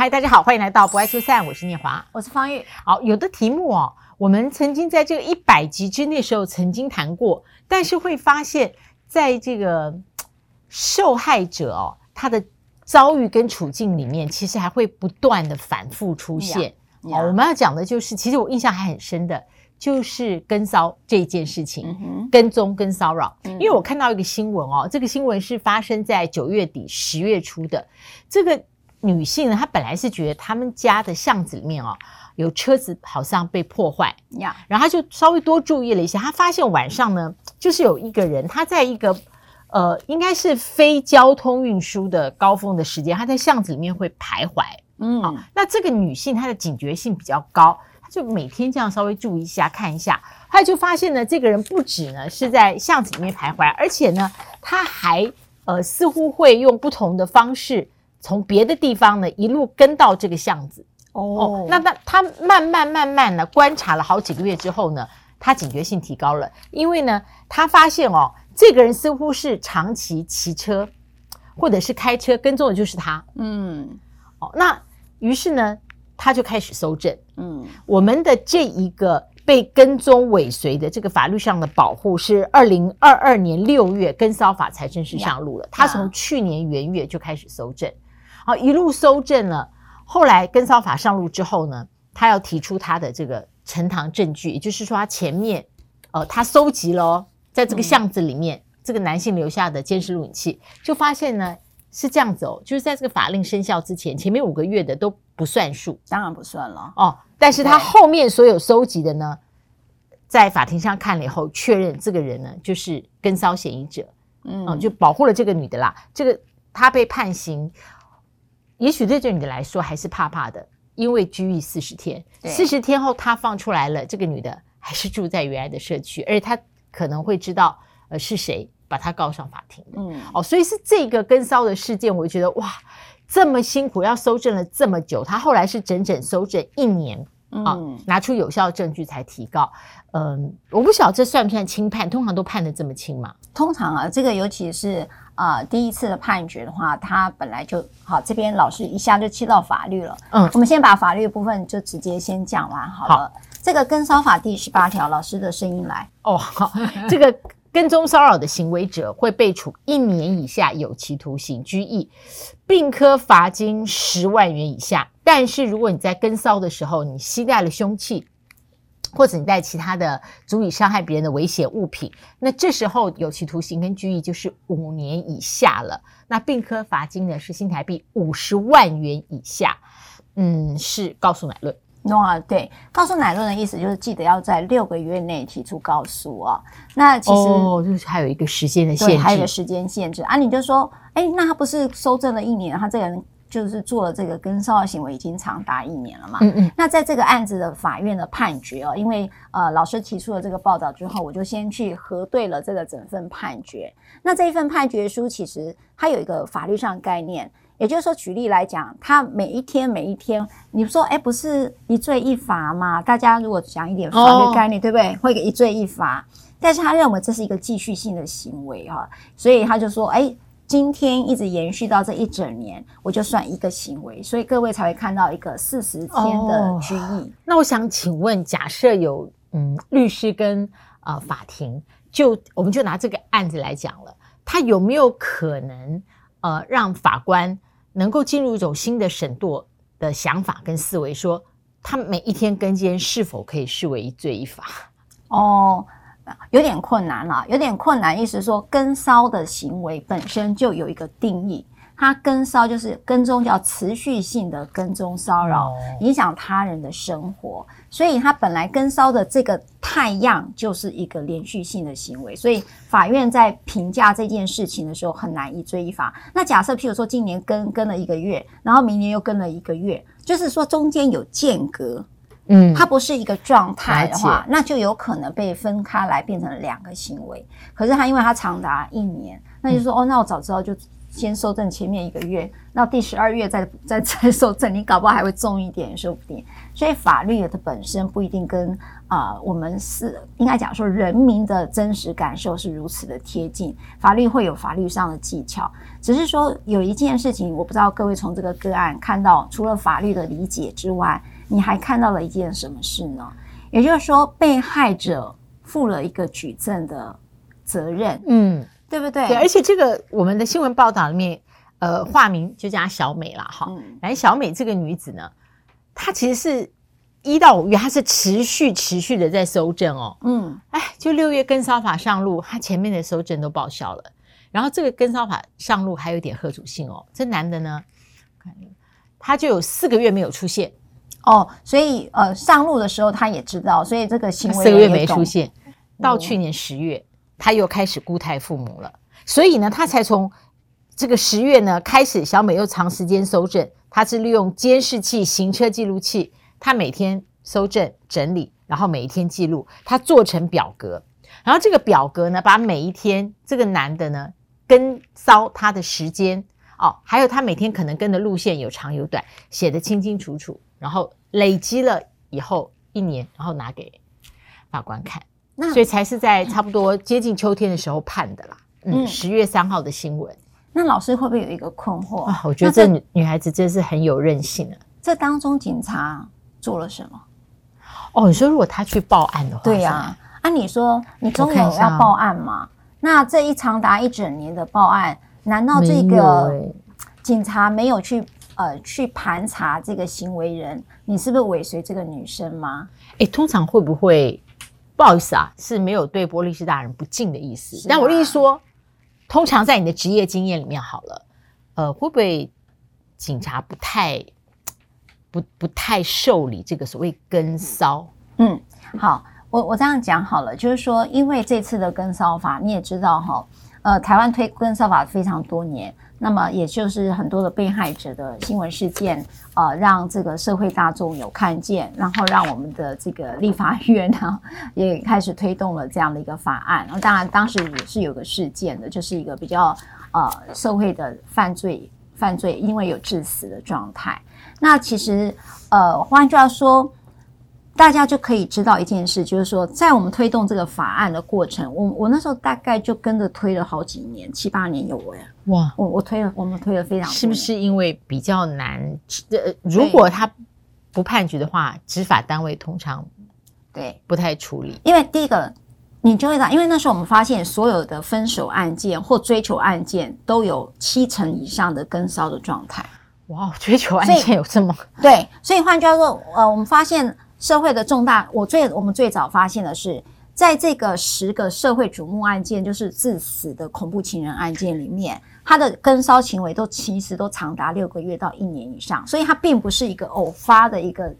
嗨，大家好，欢迎来到不爱说散，我是念华，我是方玉。好，有的题目哦，我们曾经在这个一百集之内的时候曾经谈过，但是会发现，在这个 受害者哦，他的遭遇跟处境里面，其实还会不断的反复出现。好、yeah, yeah. 哦，我们要讲的就是，其实我印象还很深的。就是跟骚这件事情，嗯、跟踪跟骚扰、嗯，因为我看到一个新闻哦，这个新闻是发生在九月底十月初的。这个女性呢，她本来是觉得他们家的巷子里面哦，有车子好像被破坏呀，然后她就稍微多注意了一下，她发现晚上呢，就是有一个人，他在一个呃，应该是非交通运输的高峰的时间，他在巷子里面会徘徊。嗯，哦、那这个女性她的警觉性比较高。她就每天这样稍微注意一下，看一下，她就发现呢，这个人不止呢是在巷子里面徘徊，而且呢，他还呃似乎会用不同的方式从别的地方呢一路跟到这个巷子。哦，哦那那他慢慢慢慢呢观察了好几个月之后呢，他警觉性提高了，因为呢，他发现哦，这个人似乎是长期骑车或者是开车跟踪的就是他。嗯，哦，那于是呢。他就开始搜证，嗯，我们的这一个被跟踪尾随的这个法律上的保护是二零二二年六月跟骚法才正式上路了。他从去年元月就开始搜证，好，一路搜证了。后来跟骚法上路之后呢，他要提出他的这个呈堂证据，也就是说他前面，呃，他搜集了在这个巷子里面、嗯、这个男性留下的监视录影器，就发现呢。是这样子哦，就是在这个法令生效之前，前面五个月的都不算数，当然不算了哦。但是他后面所有收集的呢，在法庭上看了以后，确认这个人呢就是跟骚嫌疑者，嗯、哦，就保护了这个女的啦。这个她被判刑，也许对这个女的来说还是怕怕的，因为拘役四十天，四十天后她放出来了，这个女的还是住在原来的社区，而且她可能会知道呃是谁。把她告上法庭，嗯，哦，所以是这个跟骚的事件，我就觉得哇，这么辛苦要搜证了这么久，她后来是整整搜证一年，嗯、啊，拿出有效证据才提告，嗯，我不晓得这算不算轻判，通常都判的这么轻嘛？通常啊，这个尤其是啊、呃、第一次的判决的话，他本来就好，这边老师一下就切到法律了，嗯，我们先把法律部分就直接先讲完好了。好，这个跟骚法第十八条，老师的声音来哦，好，这个。跟踪骚扰的行为者会被处一年以下有期徒刑、拘役，并科罚金十万元以下。但是，如果你在跟骚的时候，你携带了凶器，或者你带其他的足以伤害别人的危险物品，那这时候有期徒刑跟拘役就是五年以下了。那并科罚金呢是新台币五十万元以下。嗯，是告诉乃论。懂啊？对，告诉乃论的意思就是记得要在六个月内提出告诉啊。那其实哦，就是还有一个时间的限制，还有一个时间限制啊。你就说，哎，那他不是收证了一年，他这个人就是做了这个跟骚扰行为已经长达一年了嘛？嗯嗯。那在这个案子的法院的判决哦，因为呃老师提出了这个报道之后，我就先去核对了这个整份判决。那这一份判决书其实它有一个法律上概念。也就是说，举例来讲，他每一天每一天，你说，哎，不是一罪一罚吗？大家如果讲一点法律概念，哦、对不对？会给一罪一罚，但是他认为这是一个继续性的行为哈，所以他就说，哎，今天一直延续到这一整年，我就算一个行为，所以各位才会看到一个四十天的拘役。哦、那我想请问，假设有嗯律师跟呃法庭，就我们就拿这个案子来讲了，他有没有可能呃让法官？能够进入一种新的审度的想法跟思维，说他每一天跟监是否可以视为一罪一罚？哦，有点困难了，有点困难。意思说，跟骚的行为本身就有一个定义。他跟骚就是跟踪，叫持续性的跟踪骚扰，影响他人的生活，所以他本来跟骚的这个太阳就是一个连续性的行为，所以法院在评价这件事情的时候很难一追一罚。那假设譬如说今年跟跟了一个月，然后明年又跟了一个月，就是说中间有间隔，嗯，它不是一个状态的话，那就有可能被分开来变成两个行为。可是他因为他长达一年，那就说、嗯、哦，那我早知道就。先搜证前面一个月，到第十二月再 再再搜证，你搞不好还会重一点，说不定。所以法律的本身不一定跟啊、我们是应该讲说人民的真实感受是如此的贴近，法律会有法律上的技巧。只是说有一件事情，我不知道各位从这个个案看到，除了法律的理解之外，你还看到了一件什么事呢？也就是说，被害者负了一个举证的责任。嗯。对不对？对，而且这个我们的新闻报道里面，呃，化名就叫小美了哈。来、嗯，小美这个女子呢，她其实是一到五月，她是持续持续的在收证哦。嗯，哎，就六月跟骚法上路，她前面的收证都报销了。然后这个跟骚法上路还有点贺主性哦。这男的呢，看他就有四个月没有出现哦，所以呃，上路的时候他也知道，所以这个行为四个月没出现，到去年十月。嗯他又开始故态复萌了，所以呢，他才从这个十月呢开始，小美又长时间搜证。他是利用监视器、行车记录器，他每天搜证整理，然后每一天记录，他做成表格，然后这个表格呢，把每一天这个男的呢跟骚他的时间哦，还有他每天可能跟的路线有长有短，写得清清楚楚，然后累积了以后一年，然后拿给法官看。那所以才是在差不多接近秋天的时候判的啦。嗯，十月三号的新闻。那老师会不会有一个困惑啊？我觉得这女女孩子真是很有韧性啊。这当中警察做了什么？哦，你说如果他去报案的话，对呀、啊。按理说你中有要报案嘛？那这一长达一整年的报案，难道这个警察没有去呃去盘查这个行为人？你是不是尾随这个女生吗？哎，通常会不会？不好意思啊，是没有对波利斯大人不敬的意思。啊、但我意思说，通常在你的职业经验里面，好了，呃，会不会警察不太不不太受理这个所谓跟骚？嗯，好，我我这样讲好了，就是说，因为这次的跟骚法，你也知道哈，呃，台湾推跟骚法非常多年。那么，也就是很多的被害者的新闻事件，呃，让这个社会大众有看见，然后让我们的这个立法院呢，也开始推动了这样的一个法案。然后，当然当时也是有个事件的，就是一个比较呃社会的犯罪犯罪，因为有致死的状态。那其实呃，换句话说。大家就可以知道一件事，就是说，在我们推动这个法案的过程，我我那时候大概就跟着推了好几年，七八年有哎，哇，我我推了，我们推了非常多。是不是因为比较难？呃，如果他不判决的话，执法单位通常对不太处理。因为第一个，你就会讲，因为那时候我们发现所有的分手案件或追求案件都有七成以上的跟骚的状态。哇，追求案件有这么对？所以换句话说，呃，我们发现。社会的重大，我最我们最早发现的是，在这个十个社会瞩目案件，就是致死的恐怖情人案件里面，他的跟骚行为都其实都长达六个月到一年以上，所以它并不是一个偶发的一个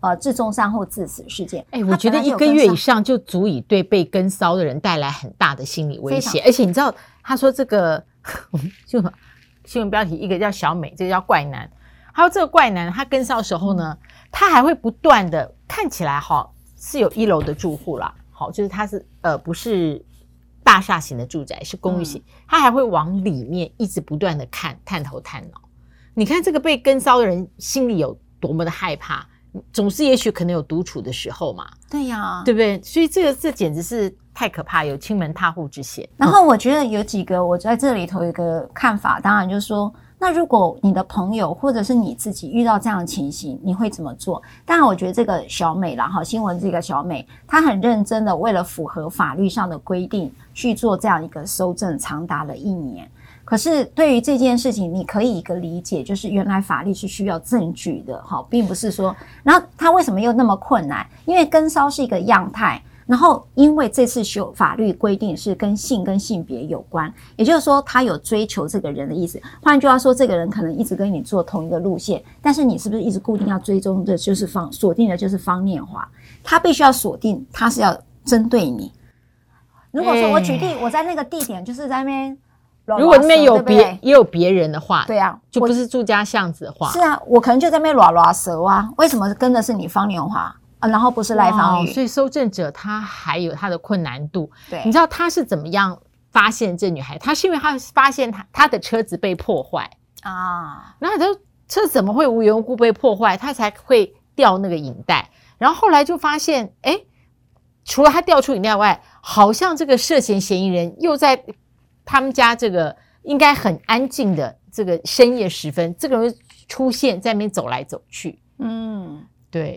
呃致重伤后致死事件。哎、欸，我觉得一个月以上就足以对被跟骚的人带来很大的心理威胁，而且你知道，他说这个就新闻标题，一个叫小美，这个叫怪男，还有这个怪男，他跟骚的时候呢，他还会不断的。看起来哈是有一楼的住户啦，好，就是它是呃不是大厦型的住宅，是公寓型，它还会往里面一直不断的看，探头探脑。你看这个被跟骚的人心里有多么的害怕，总是也许可能有独处的时候嘛。对呀，对不对？所以这个这简直是太可怕，有亲门踏户之嫌。然后我觉得有几个我在这里头有一个看法，当然就是说。那如果你的朋友或者是你自己遇到这样的情形，你会怎么做？当然，我觉得这个小美啦，哈，新闻这个小美，她很认真的为了符合法律上的规定去做这样一个搜证，长达了一年。可是对于这件事情，你可以一个理解，就是原来法律是需要证据的，哈，并不是说，然后他为什么又那么困难？因为跟骚是一个样态。然后，因为这次修法律规定是跟性跟性别有关，也就是说，他有追求这个人的意思。换句话说，这个人可能一直跟你做同一个路线，但是你是不是一直固定要追踪的，就是方锁定的，就是方念华，他必须要锁定，他是要针对你。如果说我举例，我在那个地点就是在那边，如果那边有别也有别人的话，对啊，就不是住家巷子的话，是啊，我可能就在那边拉拉蛇啊，为什么跟的是你方念华？啊，然后不是赖芳玉，所以搜证者他还有他的困难度。对，你知道他是怎么样发现这女孩，他是因为他发现他他的车子被破坏。啊，然后她说车怎么会无缘无故被破坏，他才会掉那个引带，然后后来就发现，哎，除了他掉出引带外，好像这个涉嫌嫌疑人又在他们家这个应该很安静的这个深夜时分，这个人出现在那边走来走去，嗯。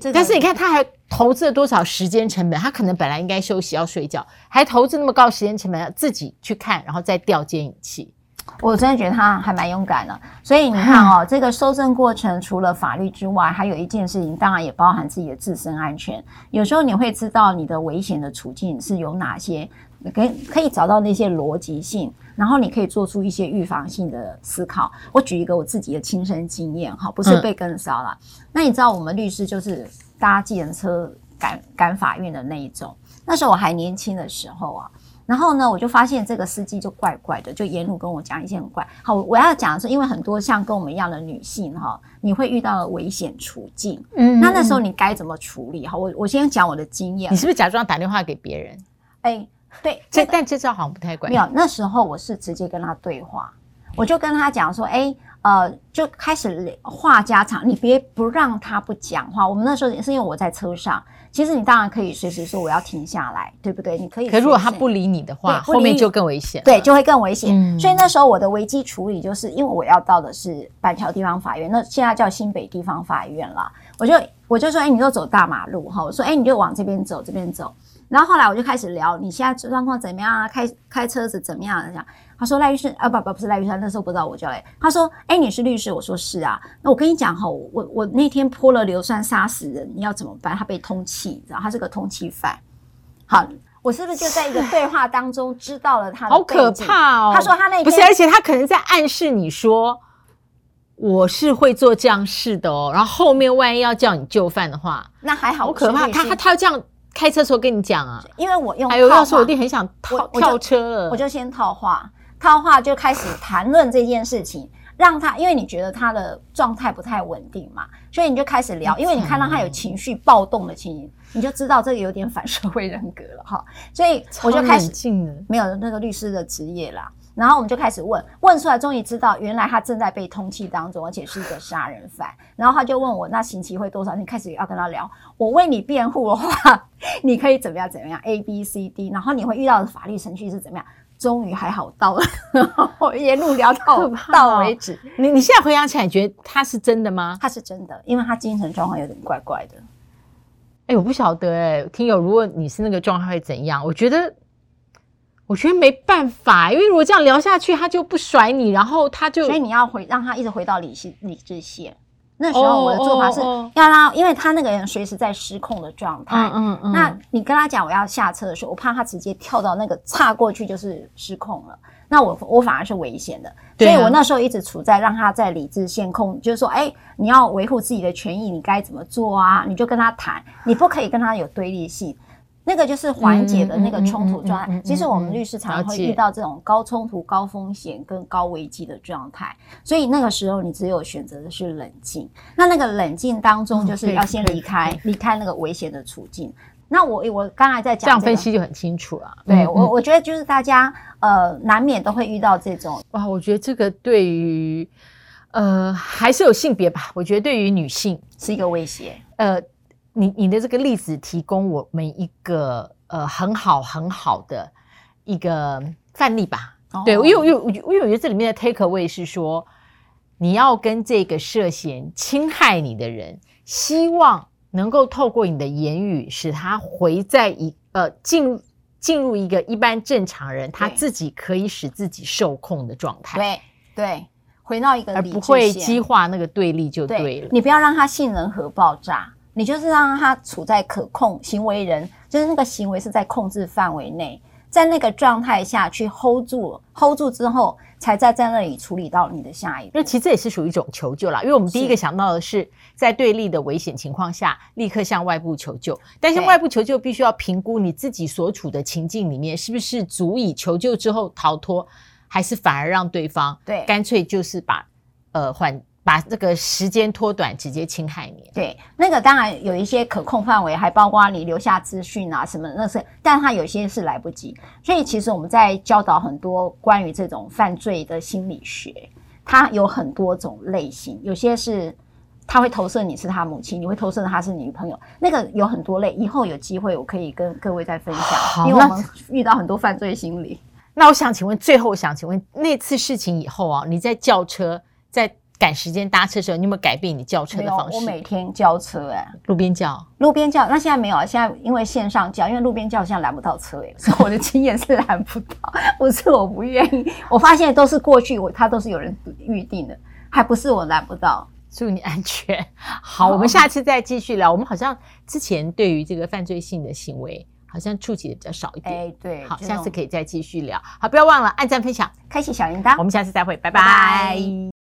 对，但是你看，他还投资了多少时间成本？他可能本来应该休息要睡觉，还投资那么高时间成本，要自己去看，然后再调监视器。我真的觉得他还蛮勇敢的。所以你看哦，这个搜证过程除了法律之外，还有一件事情，当然也包含自己的自身安全。有时候你会知道你的危险的处境是有哪些，可以可以找到那些逻辑性。然后你可以做出一些预防性的思考。我举一个我自己的亲身经验哈，不是被跟骚了。嗯、那你知道我们律师就是搭计程车赶赶法院的那一种。那时候我还年轻的时候啊，然后呢，我就发现这个司机就怪怪的，就沿路跟我讲一些很怪。好，我要讲的是，因为很多像跟我们一样的女性哈，你会遇到危险处境。嗯，那那时候你该怎么处理？哈，我我先讲我的经验。你是不是假装打电话给别人？哎。对，这但这招好像不太管用。没有，那时候我是直接跟他对话，我就跟他讲说，哎，呃，就开始话家常，你别不让他不讲话。我们那时候也是因为我在车上，其实你当然可以随时说我要停下来，对不对？你可以。可如果他不理你的话，后面就更危险。对，就会更危险。嗯。所以那时候我的危机处理就是因为我要到的是板桥地方法院，那现在叫新北地方法院了。我就我就说，哎，你就走大马路哈，我说，哎，你就往这边走，这边走。然后后来我就开始聊，你现在状况怎么样啊？开开车子怎么样？这样他说赖律师啊，不不不是赖律师，那时候不知道我叫嘞。他说，哎，你是律师？我说是啊。那我跟你讲哈，我我那天泼了硫酸杀死人，你要怎么办？他被通缉，你知道他是个通缉犯。好，我是不是就在一个对话当中知道了他的？好可怕哦！他说他那天不是，而且他可能在暗示你说我是会做这样事的哦。然后后面万一要叫你就范的话，那还好，好可怕。他他他要这样。开车时候跟你讲啊，因为我用还有要说，我一定很想跳跳车了，我就先套话，套话就开始谈论这件事情，让他因为你觉得他的状态不太稳定嘛，所以你就开始聊，因为你看到他有情绪暴动的情形，你就知道这个有点反社会人格了哈，所以我就开始没有那个律师的职业啦。然后我们就开始问，问出来终于知道，原来他正在被通缉当中，而且是一个杀人犯。然后他就问我，那刑期会多少？你开始要跟他聊，我为你辩护的话，你可以怎么样怎么样？A B C D，然后你会遇到的法律程序是怎么样？终于还好到了，然后沿路聊到到为止。你你现在回想起来，觉得他是真的吗？他是真的，因为他精神状况有点怪怪的。哎，我不晓得哎，听友，如果你是那个状态会怎样？我觉得。我觉得没办法，因为如果这样聊下去，他就不甩你，然后他就，所以你要回让他一直回到理性理智线。那时候我的做法是要让，因为他那个人随时在失控的状态。嗯嗯。那你跟他讲我要下车的时候，我怕他直接跳到那个岔过去就是失控了。那我我反而是危险的，所以我那时候一直处在让他在理智线控，就是说，哎，你要维护自己的权益，你该怎么做啊？你就跟他谈，你不可以跟他有对立性。那个就是缓解的那个冲突状态。其实我们律师常常会遇到这种高冲突、高风险跟高危机的状态，所以那个时候你只有选择的是冷静。那那个冷静当中，就是要先离开，离开那个危险的处境。那我我刚才在讲，这样分析就很清楚了。对我，我觉得就是大家呃难免都会遇到这种哇，我觉得这个对于呃还是有性别吧，我觉得对于女性是一个威胁。呃。你你的这个例子提供我们一个呃很好很好的一个范例吧？哦、对，因为因为因为我觉得这里面的 take away 是说，你要跟这个涉嫌侵害你的人，希望能够透过你的言语，使他回在一呃进进入一个一般正常人他自己可以使自己受控的状态。对对，回到一个而不会激化那个对立就对了。对，你不要让他性能核爆炸。你就是让他处在可控行为人，就是那个行为是在控制范围内，在那个状态下去 hold 住，hold 住之后，才在在那里处理到你的下一步。那其实这也是属于一种求救啦，因为我们第一个想到的是在对立的危险情况下，立刻向外部求救。但是外部求救必须要评估你自己所处的情境里面是不是足以求救之后逃脱，还是反而让对方对干脆就是把呃缓。把这个时间拖短，直接侵害你。对，那个当然有一些可控范围，还包括你留下资讯啊什么，那是，但它有些是来不及。所以其实我们在教导很多关于这种犯罪的心理学，它有很多种类型，有些是他会投射你是他母亲，你会投射他是你女朋友，那个有很多类。以后有机会我可以跟各位再分享，因为我们遇到很多犯罪心理。那我想请问，最后想请问，那次事情以后啊，你在轿车在。赶时间搭车的时候，你有没有改变你叫车的方式？我每天叫车哎、欸，路边叫，路边叫。那现在没有啊，现在因为线上叫，因为路边叫现在拦不到车哎、欸，所以我的经验是拦不到，不是我不愿意。我发现都是过去我他都是有人预定的，还不是我拦不到。祝你安全。好，好，我们下次再继续聊。我们好像之前对于这个犯罪性的行为，好像触及的比较少一点。哎，对，好，下次可以再继续聊。好，不要忘了按赞、分享、开启小铃铛。我们下次再会，拜拜。拜拜。